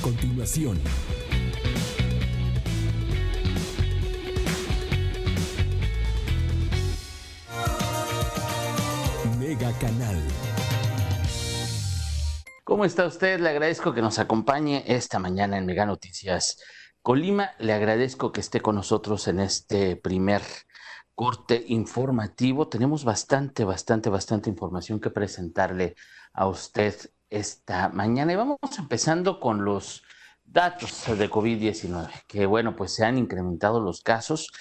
continuación. Mega Canal. ¿Cómo está usted? Le agradezco que nos acompañe esta mañana en Mega Noticias Colima. Le agradezco que esté con nosotros en este primer corte informativo. Tenemos bastante, bastante, bastante información que presentarle a usted esta mañana. Y vamos empezando con los datos de COVID-19, que bueno, pues se han incrementado los casos.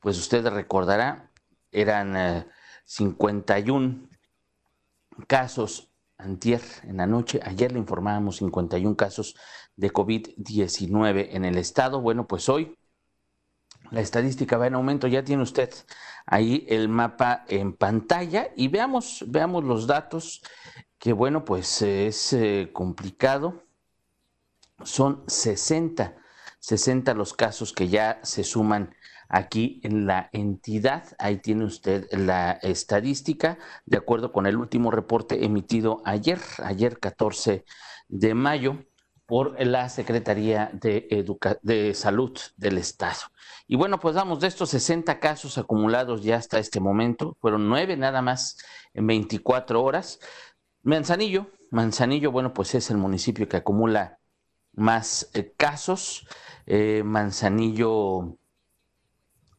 Pues usted recordará, eran 51 eh, casos antier en la noche. Ayer le informábamos 51 casos de COVID-19 en el estado. Bueno, pues hoy la estadística va en aumento. Ya tiene usted ahí el mapa en pantalla y veamos, veamos los datos que bueno, pues es eh, complicado. Son 60, 60 los casos que ya se suman aquí en la entidad. Ahí tiene usted la estadística, de acuerdo con el último reporte emitido ayer, ayer 14 de mayo, por la Secretaría de, de Salud del Estado. Y bueno, pues vamos, de estos 60 casos acumulados ya hasta este momento, fueron nueve nada más en 24 horas. Manzanillo, Manzanillo, bueno, pues es el municipio que acumula más eh, casos. Eh, Manzanillo,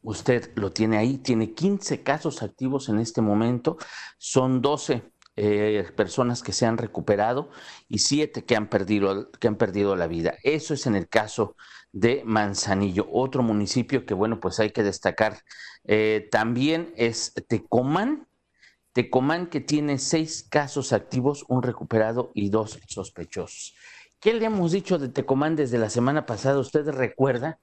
usted lo tiene ahí, tiene 15 casos activos en este momento, son 12 eh, personas que se han recuperado y 7 que han, perdido, que han perdido la vida. Eso es en el caso de Manzanillo, otro municipio que, bueno, pues hay que destacar también es Tecomán, Tecomán que tiene seis casos activos, un recuperado y dos sospechosos. ¿Qué le hemos dicho de Tecomán desde la semana pasada? ¿Usted recuerda?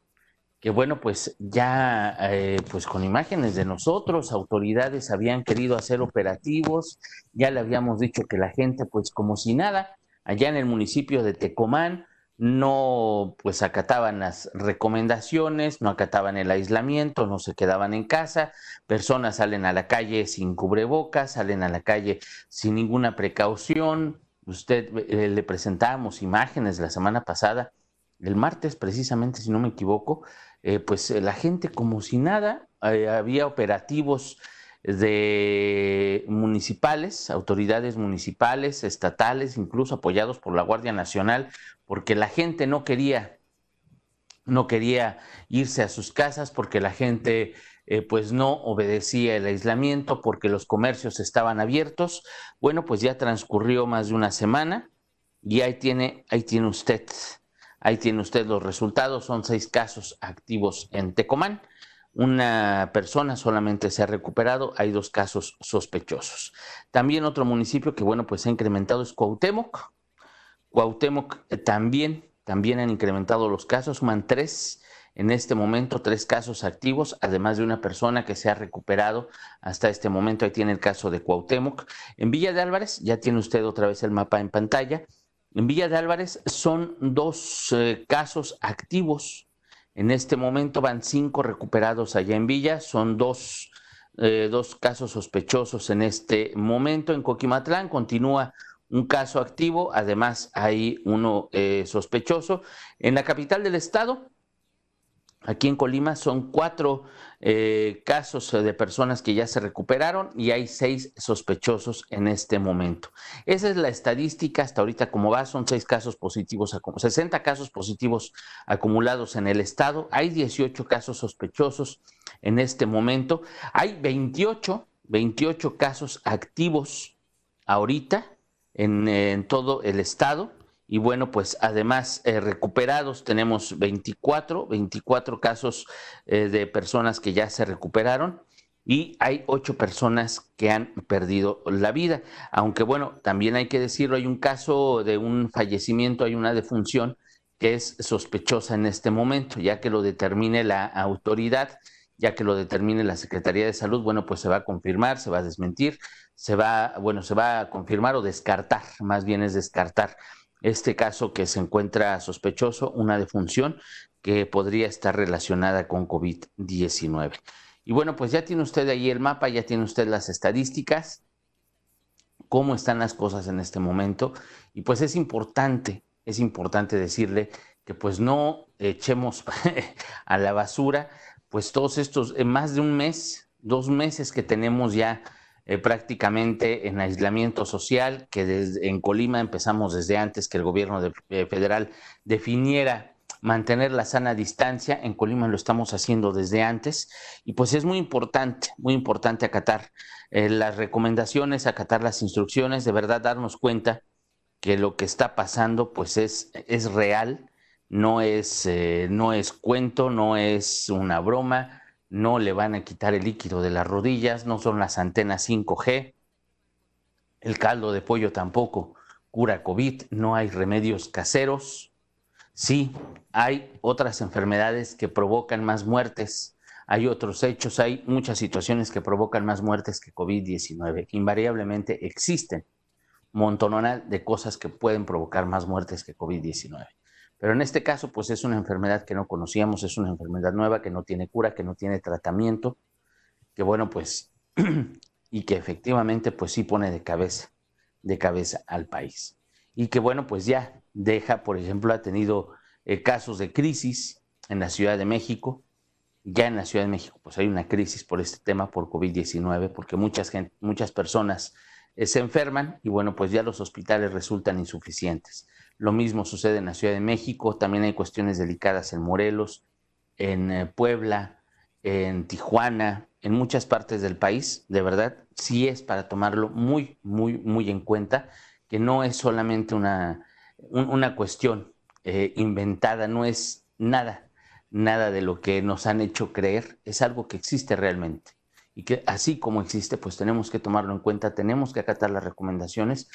Que bueno, pues ya eh, pues con imágenes de nosotros, autoridades habían querido hacer operativos, ya le habíamos dicho que la gente pues como si nada, allá en el municipio de Tecomán, no pues acataban las recomendaciones, no acataban el aislamiento, no se quedaban en casa, personas salen a la calle sin cubrebocas, salen a la calle sin ninguna precaución. Usted eh, le presentamos imágenes la semana pasada, el martes precisamente, si no me equivoco, eh, pues eh, la gente como si nada, había operativos de municipales, autoridades municipales, estatales, incluso apoyados por la Guardia Nacional, porque la gente no quería, no quería irse a sus casas, porque la gente eh, pues no obedecía el aislamiento, porque los comercios estaban abiertos. Bueno, pues ya transcurrió más de una semana y ahí tiene, ahí tiene usted, ahí tiene usted los resultados. Son seis casos activos en Tecomán. Una persona solamente se ha recuperado, hay dos casos sospechosos. También otro municipio que, bueno, pues ha incrementado es Cuauhtémoc. Cuauhtémoc eh, también, también han incrementado los casos, suman tres en este momento, tres casos activos, además de una persona que se ha recuperado hasta este momento. Ahí tiene el caso de Cuauhtémoc. En Villa de Álvarez, ya tiene usted otra vez el mapa en pantalla. En Villa de Álvarez son dos eh, casos activos en este momento van cinco recuperados allá en Villa, son dos, eh, dos casos sospechosos en este momento. En Coquimatlán continúa un caso activo, además hay uno eh, sospechoso. En la capital del estado, Aquí en Colima son cuatro eh, casos de personas que ya se recuperaron y hay seis sospechosos en este momento. Esa es la estadística hasta ahorita como va, son seis casos positivos, 60 casos positivos acumulados en el estado, hay 18 casos sospechosos en este momento, hay 28, 28 casos activos ahorita en todo el estado y bueno, pues además eh, recuperados tenemos 24, 24 casos eh, de personas que ya se recuperaron y hay ocho personas que han perdido la vida. Aunque bueno, también hay que decirlo, hay un caso de un fallecimiento, hay una defunción que es sospechosa en este momento, ya que lo determine la autoridad, ya que lo determine la Secretaría de Salud, bueno, pues se va a confirmar, se va a desmentir, se va, bueno, se va a confirmar o descartar, más bien es descartar este caso que se encuentra sospechoso, una defunción que podría estar relacionada con COVID-19. Y bueno, pues ya tiene usted ahí el mapa, ya tiene usted las estadísticas, cómo están las cosas en este momento. Y pues es importante, es importante decirle que pues no echemos a la basura pues todos estos, en más de un mes, dos meses que tenemos ya eh, prácticamente en aislamiento social, que desde, en Colima empezamos desde antes que el gobierno eh, federal definiera mantener la sana distancia. En Colima lo estamos haciendo desde antes y pues es muy importante, muy importante acatar eh, las recomendaciones, acatar las instrucciones, de verdad darnos cuenta que lo que está pasando pues es, es real, no es, no es cuento, no es una broma, no le van a quitar el líquido de las rodillas, no son las antenas 5G, el caldo de pollo tampoco cura COVID, no hay remedios caseros, Sí, hay otras enfermedades que provocan más muertes, hay otros hechos, hay muchas situaciones que provocan más muertes que COVID-19. Invariablemente existen montononal de cosas que pueden provocar más muertes que COVID-19. Pero en este caso, pues es una enfermedad que no conocíamos, es una enfermedad nueva que no tiene cura, que no tiene tratamiento, que bueno, pues, y que efectivamente, pues sí pone de cabeza, de cabeza al país. Y que bueno, pues ya deja, por ejemplo, ha tenido eh, casos de crisis en la Ciudad de México. Ya en la Ciudad de México, pues hay una crisis por este tema, por COVID-19, porque muchas, muchas personas eh, se enferman y bueno, pues ya los hospitales resultan insuficientes. Lo mismo sucede en la Ciudad de México, también hay cuestiones delicadas en Morelos, en eh, Puebla, en Tijuana, en muchas partes del país, de verdad, sí es para tomarlo muy, muy, muy en cuenta, que no es solamente una, una cuestión eh, inventada, no es nada, nada de lo que nos han hecho creer, es algo que existe realmente. Y que así como existe, pues tenemos que tomarlo en cuenta, tenemos que acatar las recomendaciones.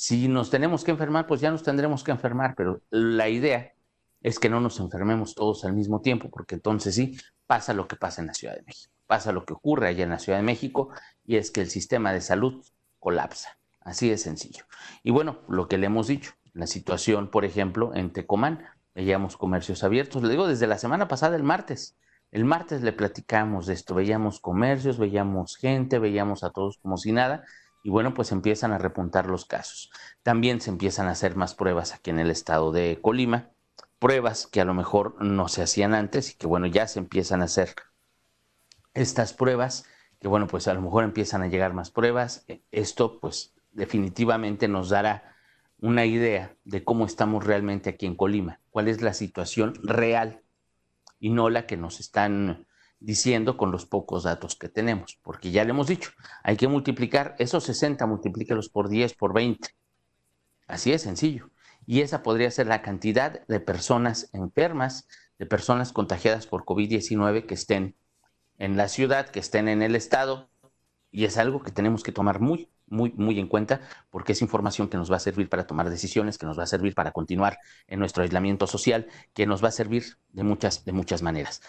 Si nos tenemos que enfermar, pues ya nos tendremos que enfermar, pero la idea es que no nos enfermemos todos al mismo tiempo, porque entonces sí pasa lo que pasa en la Ciudad de México, pasa lo que ocurre allá en la Ciudad de México, y es que el sistema de salud colapsa. Así de sencillo. Y bueno, lo que le hemos dicho, la situación, por ejemplo, en Tecomán, veíamos comercios abiertos, le digo desde la semana pasada, el martes. El martes le platicamos de esto, veíamos comercios, veíamos gente, veíamos a todos como si nada, y bueno, pues empiezan a repuntar los casos. También se empiezan a hacer más pruebas aquí en el estado de Colima, pruebas que a lo mejor no se hacían antes y que bueno, ya se empiezan a hacer estas pruebas, que bueno, pues a lo mejor empiezan a llegar más pruebas. Esto pues definitivamente nos dará una idea de cómo estamos realmente aquí en Colima, cuál es la situación real y no la que nos están diciendo con los pocos datos que tenemos, porque ya le hemos dicho, hay que multiplicar esos 60, multiplíquelos por 10, por 20. Así es sencillo. Y esa podría ser la cantidad de personas enfermas, de personas contagiadas por COVID-19 que estén en la ciudad, que estén en el estado, y es algo que tenemos que tomar muy, muy, muy en cuenta porque es información que nos va a servir para tomar decisiones, que nos va a servir para continuar en nuestro aislamiento social, que nos va a servir de muchas, de muchas maneras.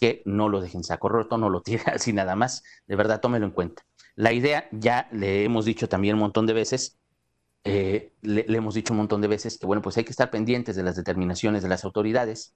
Que no lo dejen saco roto, no lo tire así nada más, de verdad tómelo en cuenta. La idea, ya le hemos dicho también un montón de veces, eh, le, le, hemos dicho un montón de veces que, bueno, pues hay que estar pendientes de las determinaciones de las autoridades.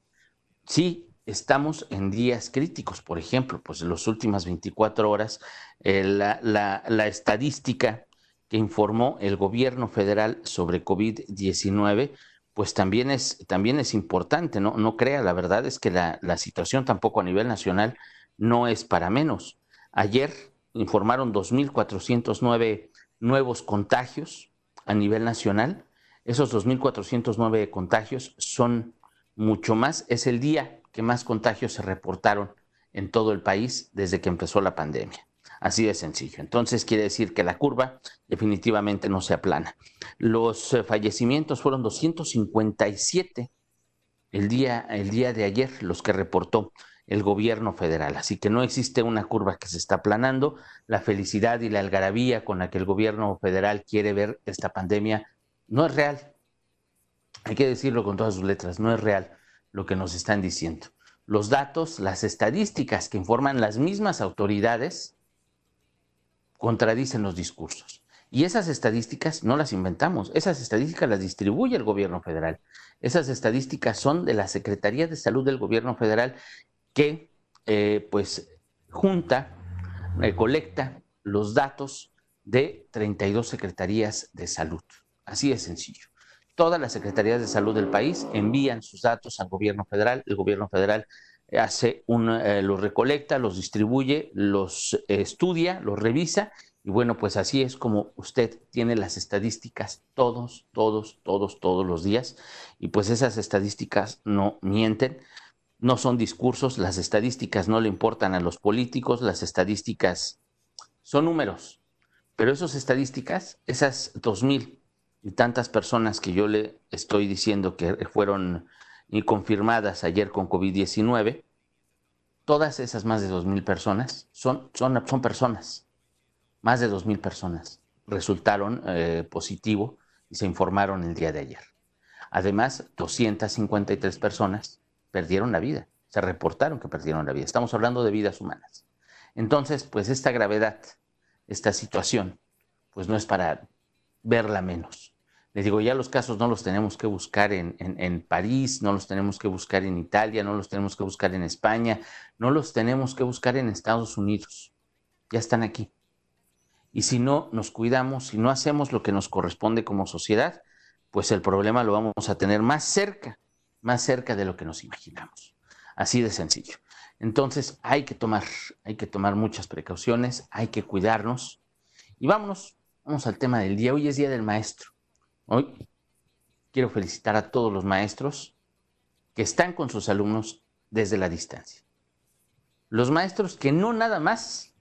Sí, estamos en días críticos, por ejemplo, pues en las últimas 24 horas, eh, la, estadística que informó el gobierno federal sobre COVID-19, pues también es, también es importante, ¿no? No crea, la verdad es que la, la situación tampoco a nivel nacional no es para menos. Ayer informaron 2.409 nuevos contagios a nivel nacional. Esos 2.409 contagios son mucho más. Es el día que más contagios se reportaron en todo el país desde que empezó la pandemia. Así de sencillo. Entonces quiere decir que la curva definitivamente no se aplana. Los eh, fallecimientos fueron 257 el día, el día de ayer, los que reportó el gobierno federal. Así que no existe una curva que se está aplanando. La felicidad y la algarabía con la que el gobierno federal quiere ver esta pandemia no es real. Hay que decirlo con todas sus letras, no es real lo que nos están diciendo. Los datos, las estadísticas que informan las mismas autoridades contradicen los discursos. Y esas estadísticas no las inventamos, esas estadísticas las distribuye el gobierno federal. Esas estadísticas son de la Secretaría de Salud del gobierno federal que eh, pues junta, recolecta los datos de 32 secretarías de salud. Así de sencillo. Todas las secretarías de salud del país envían sus datos al gobierno federal, el gobierno federal hace un, eh, los recolecta, los distribuye, los eh, estudia, los revisa. Y bueno, pues así es como usted tiene las estadísticas todos, todos, todos, todos los días. Y pues esas estadísticas no mienten, no son discursos, las estadísticas no le importan a los políticos, las estadísticas son números, pero esas estadísticas, esas dos mil y tantas personas que yo le estoy diciendo que fueron confirmadas ayer con COVID-19, todas esas más de dos mil personas son, son, son personas, más de dos mil personas resultaron eh, positivo y se informaron el día de ayer. Además, 253 personas perdieron la vida, se reportaron que perdieron la vida. Estamos hablando de vidas humanas. Entonces, pues esta gravedad, esta situación, pues no es para verla menos. Les digo, ya los casos no los tenemos que buscar en, en, París, no los tenemos que buscar en Italia, no los tenemos que buscar en España, no los tenemos que buscar en Estados Unidos. Ya están aquí. Y si no nos cuidamos, si no hacemos lo que nos corresponde como sociedad, pues el problema lo vamos a tener más cerca más cerca de lo que nos imaginamos. Así de sencillo. Entonces hay que tomar, hay que tomar muchas precauciones, hay que cuidarnos. Y vámonos, vamos al tema del día. Hoy es Día del Maestro. Hoy quiero felicitar a todos los maestros que están con sus alumnos desde la distancia. Los maestros que no nada más,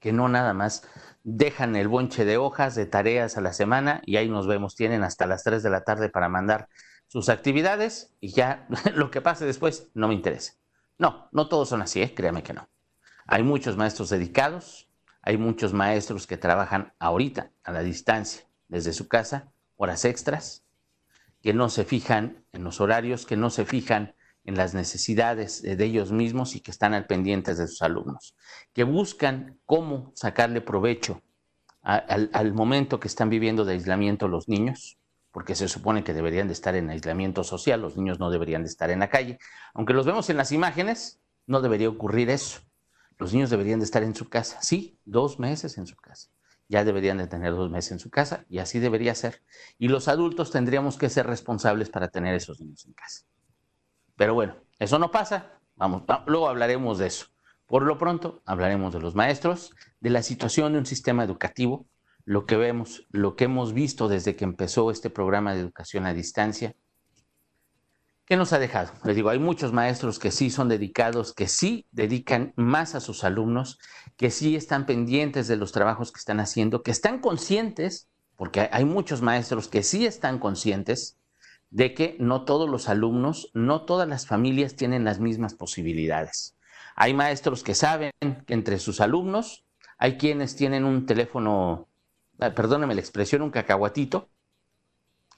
que no nada más dejan el bonche de hojas, de tareas a la semana y ahí nos vemos, tienen hasta las 3 de la tarde para mandar sus actividades y ya lo que pase después no me interesa. No, no todos son así, ¿eh? créame que no. Hay muchos maestros dedicados, hay muchos maestros que trabajan ahorita a la distancia desde su casa, horas extras, que no se fijan en los horarios, que no se fijan en las necesidades de ellos mismos y que están al pendientes de sus alumnos, que buscan cómo sacarle provecho al, al momento que están viviendo de aislamiento los niños, porque se supone que deberían de estar en aislamiento social, los niños no deberían de estar en la calle. Aunque los vemos en las imágenes, no debería ocurrir eso. Los niños deberían de estar en su casa, sí, dos meses en su casa. Ya deberían de tener dos meses en su casa y así debería ser. Y los adultos tendríamos que ser responsables para tener esos niños en casa. Pero bueno, eso no pasa. Vamos, luego hablaremos de eso. Por lo pronto, hablaremos de los maestros, de la situación de un sistema educativo lo que vemos, lo que hemos visto desde que empezó este programa de educación a distancia. ¿Qué nos ha dejado? Les digo, hay muchos maestros que sí son dedicados, que sí dedican más a sus alumnos, que sí están pendientes de los trabajos que están haciendo, que están conscientes, porque hay muchos maestros que sí están conscientes de que no todos los alumnos, no todas las familias tienen las mismas posibilidades. Hay maestros que saben que entre sus alumnos hay quienes tienen un teléfono Ah, perdóneme la expresión, un cacahuatito.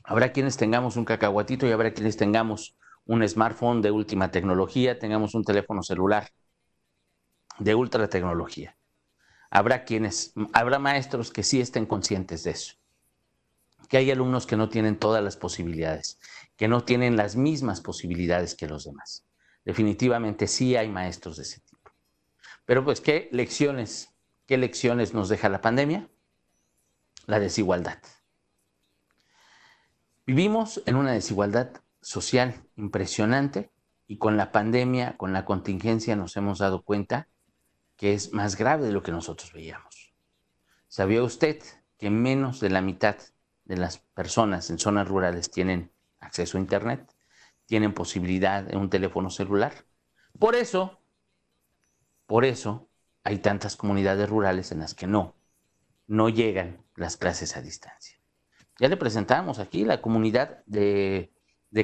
Habrá quienes tengamos un cacahuatito y habrá quienes tengamos un smartphone de última tecnología, tengamos un teléfono celular de ultra tecnología. Habrá quienes, habrá maestros que sí estén conscientes de eso. Que hay alumnos que no tienen todas las posibilidades, que no tienen las mismas posibilidades que los demás. Definitivamente sí hay maestros de ese tipo. Pero pues, ¿qué lecciones, qué lecciones nos deja la pandemia? la desigualdad. Vivimos en una desigualdad social impresionante y con la pandemia, con la contingencia nos hemos dado cuenta que es más grave de lo que nosotros veíamos. ¿Sabía usted que menos de la mitad de las personas en zonas rurales tienen acceso a Internet, tienen posibilidad de un teléfono celular? Por eso, por eso hay tantas comunidades rurales en las que no no llegan las clases a distancia. Ya le presentamos aquí la comunidad de,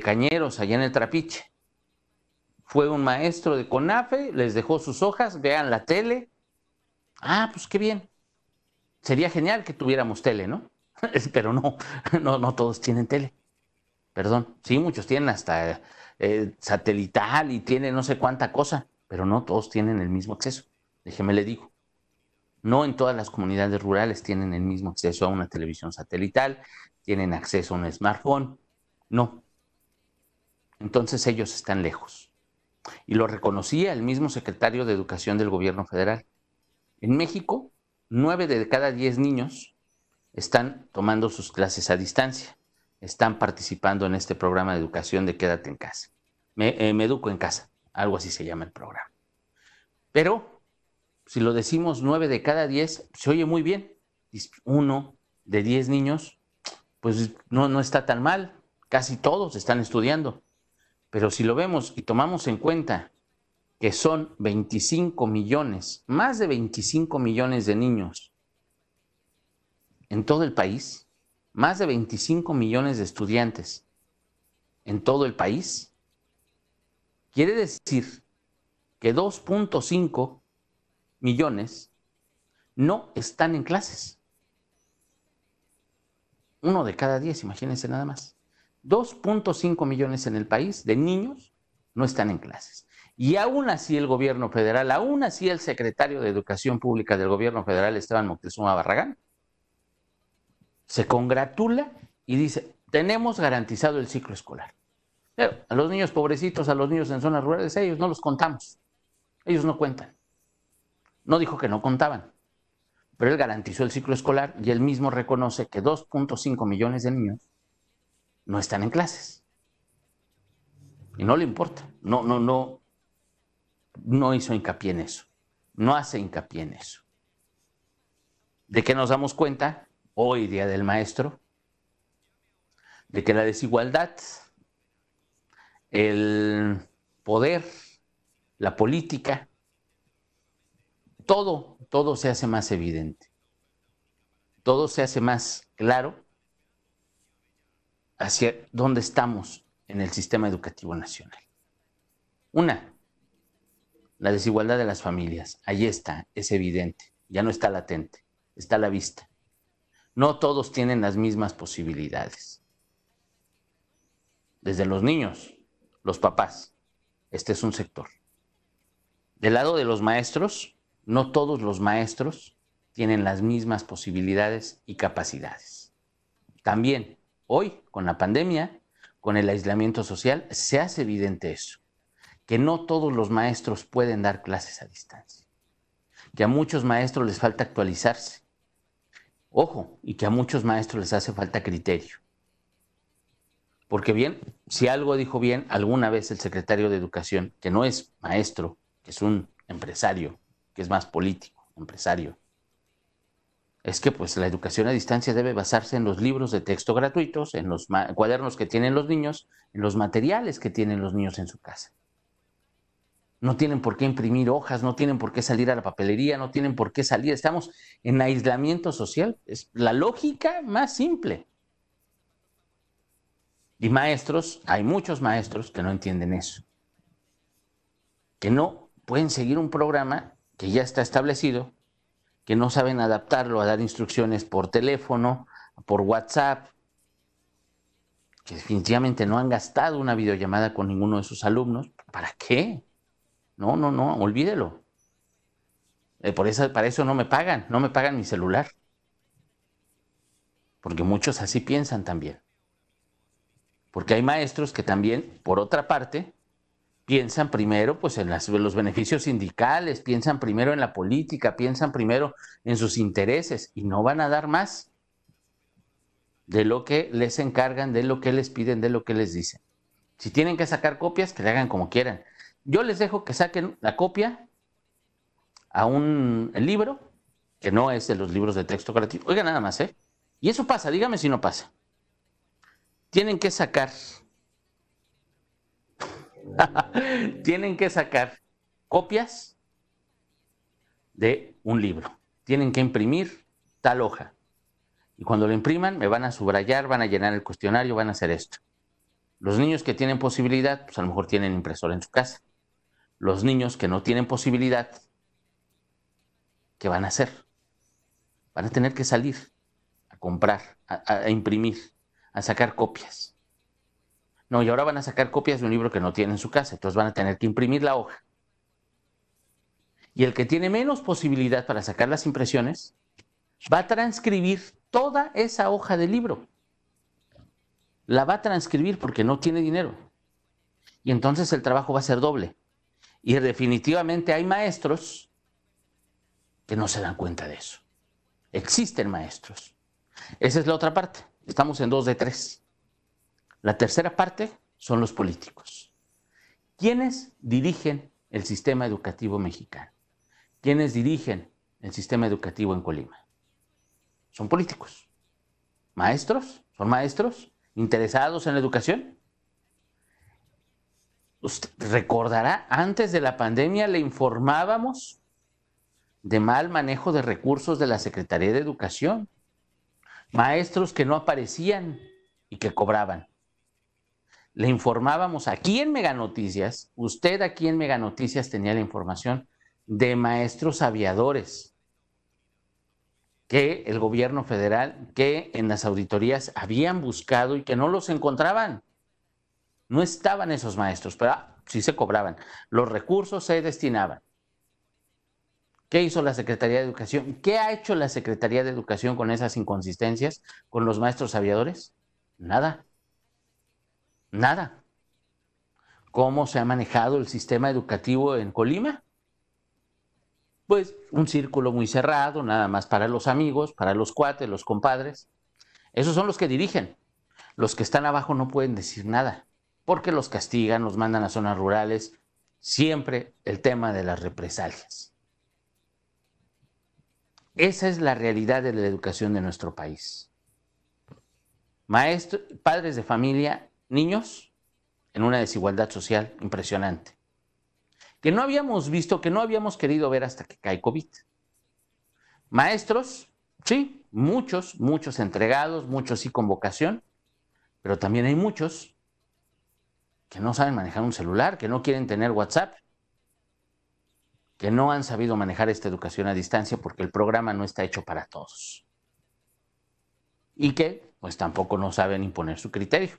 cañeros allá en el Trapiche. Fue un maestro de CONAFE, les dejó sus hojas, vean la tele. Ah, pues qué bien. Sería genial que tuviéramos tele, ¿no? Pero no, no, no todos tienen tele. Perdón, sí, muchos tienen hasta eh, satelital y tienen no sé cuánta cosa, pero no todos tienen el mismo acceso. Déjeme le digo. No en todas las comunidades rurales tienen el mismo acceso a una televisión satelital, tienen acceso a un smartphone. No. Entonces ellos están lejos. Y lo reconocía el mismo secretario de Educación del Gobierno Federal. En México, nueve de cada diez niños están tomando sus clases a distancia. están participando en este programa de educación de Quédate en casa. Me, eh, me educo en casa, algo así se llama el programa. Pero si lo decimos nueve de cada diez, se oye muy bien. Uno de diez niños, pues no, no está tan mal. Casi todos están estudiando. Pero si lo vemos y tomamos en cuenta que son 25 millones, más de 25 millones de niños en todo el país, más de 25 millones de estudiantes en todo el país, quiere decir que 2.5 millones no están en clases. Uno de cada diez, imagínense nada más. 2.5 millones en el país de niños no están en clases. Y aún así el gobierno federal, aún así el secretario de Educación Pública del gobierno federal, Esteban Moctezuma Barragán, se congratula y dice, tenemos garantizado el ciclo escolar. Pero a los niños pobrecitos, a los niños en zonas rurales, ellos no los contamos. Ellos no cuentan. No dijo que no contaban, pero él garantizó el ciclo escolar y él mismo reconoce que 2.5 millones de niños no están en clases. Y no le importa. No, no, no, no hizo hincapié en eso. No hace hincapié en eso. ¿De qué nos damos cuenta hoy, Día del Maestro? De que la desigualdad, el poder, la política, todo, todo se hace más evidente. Todo se hace más claro hacia dónde estamos en el sistema educativo nacional. Una, la desigualdad de las familias. Ahí está, es evidente, ya no está latente, está a la vista. No todos tienen las mismas posibilidades. Desde los niños, los papás, este es un sector. Del lado de los maestros, no todos los maestros tienen las mismas posibilidades y capacidades. También hoy, con la pandemia, con el aislamiento social, se hace evidente eso que no todos los maestros pueden dar clases a distancia, que a muchos maestros les falta actualizarse. Ojo, y que a muchos maestros les hace falta criterio. Porque bien, si algo dijo bien alguna vez el secretario de Educación, que no es maestro, que es un empresario, que es más político, empresario, es que pues la educación a distancia debe basarse en los libros de texto gratuitos, en los cuadernos que tienen los niños, en los materiales que tienen los niños en su casa. No tienen por qué imprimir hojas, no tienen por qué salir a la papelería, no tienen por qué salir. Estamos en aislamiento social. Es la lógica más simple. Y maestros, hay muchos maestros que no entienden eso. Que no pueden seguir un programa que ya está establecido, que no saben adaptarlo a dar instrucciones por teléfono, por WhatsApp, que definitivamente no han gastado una videollamada con ninguno de sus alumnos. ¿Para qué? No, no, no, olvídelo. Eh, por eso, para eso no me pagan, no me pagan mi celular. Porque muchos así piensan también. Porque hay maestros que también, por otra parte, piensan primero pues, en los beneficios sindicales, piensan primero en la política, piensan primero en sus intereses y no van a dar más de lo que les encargan, de lo que les piden, de lo que les dicen. Si tienen que sacar copias, que le hagan como quieran. Yo les dejo que saquen la copia a un libro, que no es de los libros de texto creativo. Oiga, nada más, ¿eh? Y eso pasa, dígame si no pasa. Tienen que sacar, tienen que sacar copias de un libro. Tienen que imprimir tal hoja. Y cuando lo impriman, me van a subrayar, van a llenar el cuestionario, van a hacer esto. Los niños que tienen posibilidad, pues a lo mejor tienen impresora en su casa los niños que no tienen posibilidad, ¿qué van a hacer? Van a tener que salir a comprar, a, imprimir, a sacar copias. No, y ahora van a sacar copias de un libro que no tienen en su casa, entonces van a tener que imprimir la hoja. Y el que tiene menos posibilidad para sacar las impresiones, va a transcribir toda esa hoja del libro. La va a transcribir porque no tiene dinero. Y entonces el trabajo va a ser doble. Y definitivamente hay maestros que no se dan cuenta de eso. Existen maestros. Esa es la otra parte. Estamos en dos de tres. La tercera parte son los políticos. ¿Quiénes dirigen el sistema educativo mexicano? ¿Quiénes dirigen el sistema educativo en Colima? Son políticos. ¿Maestros? ¿Son maestros interesados en la educación? Usted recordará, antes de la pandemia le informábamos de mal manejo de recursos de la Secretaría de Educación. Maestros que no aparecían y que cobraban. Le informábamos aquí en Mega Noticias, usted aquí en Mega Noticias tenía la información de maestros aviadores que el gobierno federal, que en las auditorías habían buscado y que no los encontraban. No estaban esos maestros, pero ah, sí se cobraban. Los recursos se destinaban. ¿Qué hizo la Secretaría de Educación? ¿Qué ha hecho la Secretaría de Educación con esas inconsistencias, con los maestros aviadores? Nada. Nada. ¿Cómo se ha manejado el sistema educativo en Colima? Pues un círculo muy cerrado, nada más para los amigos, para los cuates, los compadres. Esos son los que dirigen. Los que están abajo no pueden decir nada, porque los castigan, los mandan a zonas rurales. Siempre el tema de las represalias. Esa es la realidad de la educación de nuestro país. Maestros, padres de familia, niños en una desigualdad social impresionante que no habíamos visto, que no habíamos querido ver hasta que cae COVID. Maestros, sí, muchos, muchos entregados, muchos sí con vocación, pero también hay muchos que no saben manejar un celular, que no quieren tener WhatsApp, que no han sabido manejar esta educación a distancia porque el programa no está hecho para todos. Y que pues tampoco no saben imponer su criterio.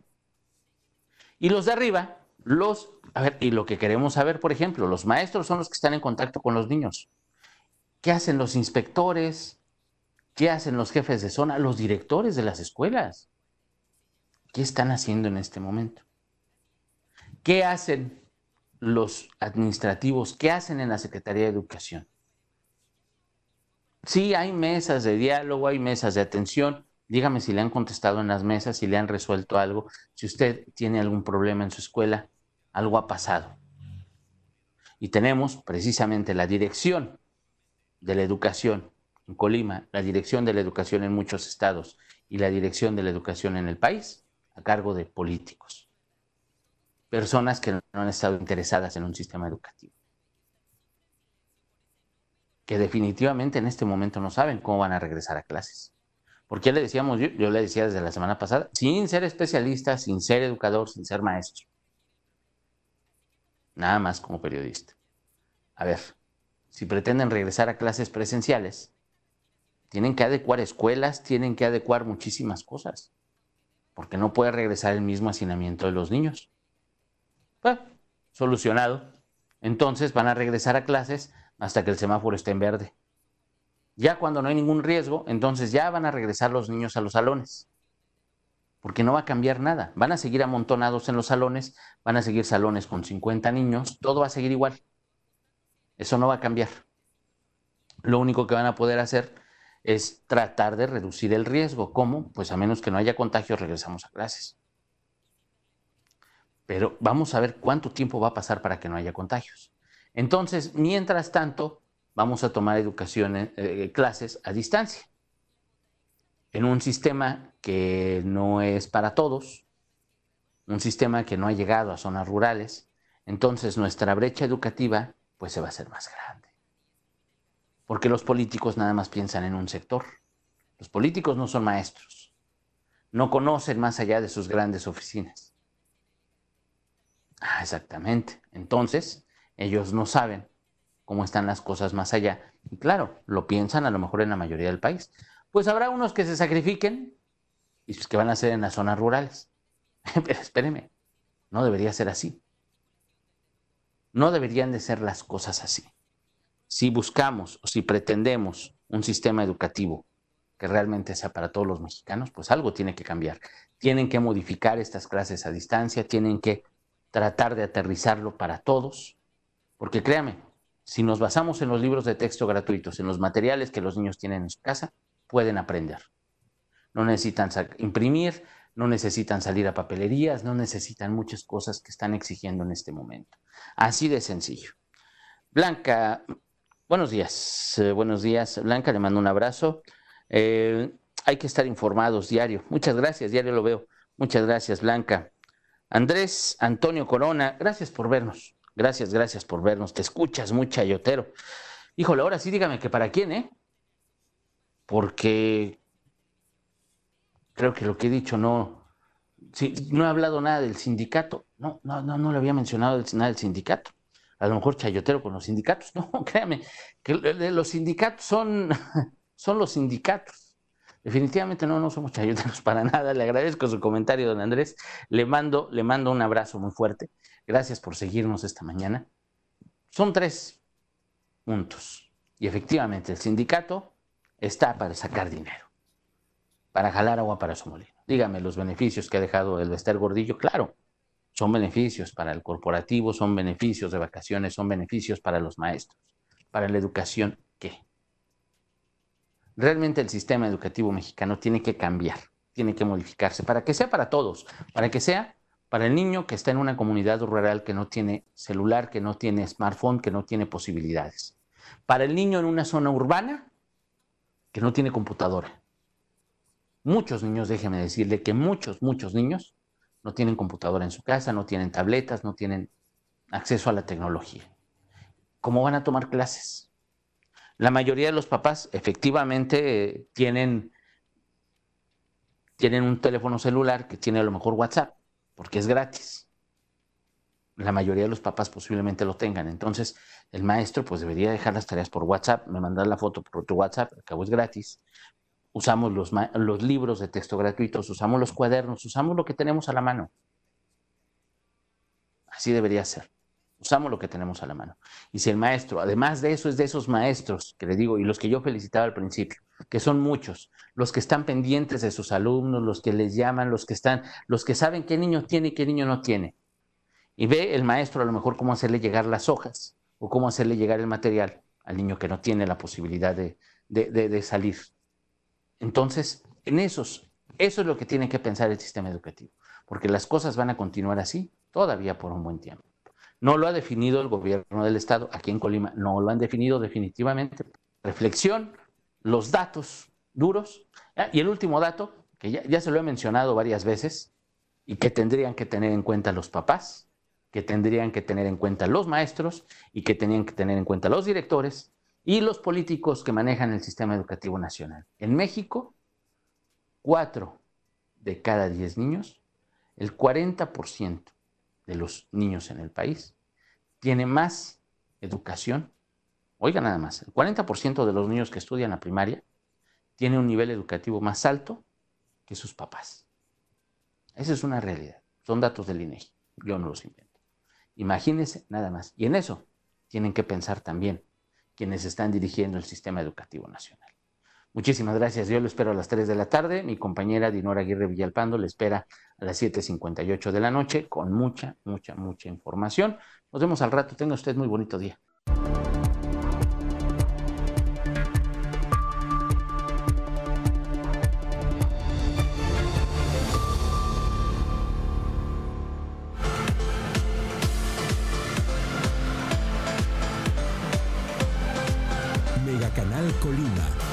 Y los de arriba, los, a ver, y lo que queremos saber, por ejemplo, los maestros son los que están en contacto con los niños. ¿Qué hacen los inspectores? ¿Qué hacen los jefes de zona? Los directores de las escuelas. ¿Qué están haciendo en este momento? ¿Qué hacen los administrativos? ¿Qué hacen en la Secretaría de Educación? Sí, hay mesas de diálogo, hay mesas de atención, Dígame si le han contestado en las mesas, si le han resuelto algo, si usted tiene algún problema en su escuela, algo ha pasado. Y tenemos precisamente la dirección de la educación en Colima, la dirección de la educación en muchos estados y la dirección de la educación en el país a cargo de políticos, personas que no han estado interesadas en un sistema educativo, que definitivamente en este momento no saben cómo van a regresar a clases. Porque le decíamos, yo, yo le decía desde la semana pasada, sin ser especialista, sin ser educador, sin ser maestro. Nada más como periodista. A ver, si pretenden regresar a clases presenciales, tienen que adecuar escuelas, tienen que adecuar muchísimas cosas. Porque no puede regresar el mismo hacinamiento de los niños. Bueno, solucionado. Entonces van a regresar a clases hasta que el semáforo esté en verde. Ya cuando no hay ningún riesgo, entonces ya van a regresar los niños a los salones. Porque no va a cambiar nada. Van a seguir amontonados en los salones, van a seguir salones con 50 niños, todo va a seguir igual. Eso no va a cambiar. Lo único que van a poder hacer es tratar de reducir el riesgo. ¿Cómo? Pues a menos que no haya contagios, regresamos a clases. Pero vamos a ver cuánto tiempo va a pasar para que no haya contagios. Entonces, mientras tanto, vamos a tomar educación, eh, eh, clases a distancia. En un sistema que no es para todos, un sistema que no ha llegado a zonas rurales, entonces nuestra brecha educativa pues se va a hacer más grande. Porque los políticos nada más piensan en un sector. Los políticos no son maestros. No conocen más allá de sus grandes oficinas. Ah, exactamente. Entonces, ellos no saben cómo están las cosas más allá. Y claro, lo piensan a lo mejor en la mayoría del país. Pues habrá unos que se sacrifiquen y pues que van a ser en las zonas rurales. Pero espéreme, no debería ser así. No deberían de ser las cosas así. Si buscamos o si pretendemos un sistema educativo que realmente sea para todos los mexicanos, pues algo tiene que cambiar. Tienen que modificar estas clases a distancia, tienen que tratar de aterrizarlo para todos, porque créame, si nos basamos en los libros de texto gratuitos, en los materiales que los niños tienen en su casa, pueden aprender. No necesitan imprimir, no necesitan salir a papelerías, no necesitan muchas cosas que están exigiendo en este momento. Así de sencillo. Blanca, buenos días. Eh, buenos días, Blanca, le mando un abrazo. Eh, hay que estar informados diario. Muchas gracias, diario lo veo. Muchas gracias, Blanca. Andrés Antonio Corona, gracias por vernos. Gracias, gracias por vernos. Te escuchas muy chayotero. Híjole, ahora sí dígame que para quién, ¿eh? Porque creo que lo que he dicho no, no he hablado nada del sindicato. No, no, no, no le había mencionado nada del sindicato. A lo mejor chayotero con los sindicatos. No, créame, que los sindicatos son, son los sindicatos. Definitivamente no, no somos chayoteros para nada. Le agradezco su comentario, don Andrés. Le mando, le mando un abrazo muy fuerte. Gracias por seguirnos esta mañana. Son tres puntos. Y efectivamente, el sindicato está para sacar dinero, para jalar agua para su molino. Dígame los beneficios que ha dejado el Vester Gordillo. Claro, son beneficios para el corporativo, son beneficios de vacaciones, son beneficios para los maestros, para la educación. ¿Qué? Realmente el sistema educativo mexicano tiene que cambiar, tiene que modificarse para que sea para todos, para que sea para el niño que está en una comunidad rural que no tiene celular, que no tiene smartphone, que no tiene posibilidades. Para el niño en una zona urbana que no tiene computadora. Muchos niños, déjeme decirle que muchos, muchos niños no tienen computadora en su casa, no tienen tabletas, no tienen acceso a la tecnología. ¿Cómo van a tomar clases? La mayoría de los papás efectivamente tienen, tienen un teléfono celular que tiene a lo mejor WhatsApp, porque es gratis. La mayoría de los papás posiblemente lo tengan. Entonces, el maestro pues debería dejar las tareas por WhatsApp, me mandar la foto por tu WhatsApp, al cabo es gratis. Usamos los, los libros de texto gratuitos, usamos los cuadernos, usamos lo que tenemos a la mano. Así debería ser. Usamos lo que tenemos a la mano. Y si el maestro, además de eso, es de esos maestros que le digo, y los que yo felicitaba al principio, que son muchos, los que están pendientes de sus alumnos, los que les llaman, los que están, los que saben qué niño tiene y qué niño no tiene. Y ve el maestro a lo mejor cómo hacerle llegar las hojas o cómo hacerle llegar el material al niño que no tiene la posibilidad de, de, salir. Entonces, en esos, eso es lo que tiene que pensar el sistema educativo, porque las cosas van a continuar así todavía por un buen tiempo. No lo ha definido el gobierno del estado, aquí en Colima no lo han definido definitivamente. Reflexión, los datos duros. Y el último dato, que ya, se lo he mencionado varias veces y que tendrían que tener en cuenta los papás, que tendrían que tener en cuenta los maestros y que tenían que tener en cuenta los directores y los políticos que manejan el sistema educativo nacional. En México, cuatro de cada diez niños, el 40% de los niños en el país, tiene más educación. Oiga nada más, el 40% de los niños que estudian la primaria tiene un nivel educativo más alto que sus papás. Esa es una realidad. Son datos del INEGI. Yo no los invento. Imagínense nada más. Y en eso tienen que pensar también quienes están dirigiendo el sistema educativo nacional. Muchísimas gracias. Yo lo espero a las 3 de la tarde. Mi compañera Dinora Aguirre Villalpando le espera a las 7.58 de la noche con mucha, mucha, mucha información. Nos vemos al rato. Tenga usted muy bonito día. Mega Canal Colima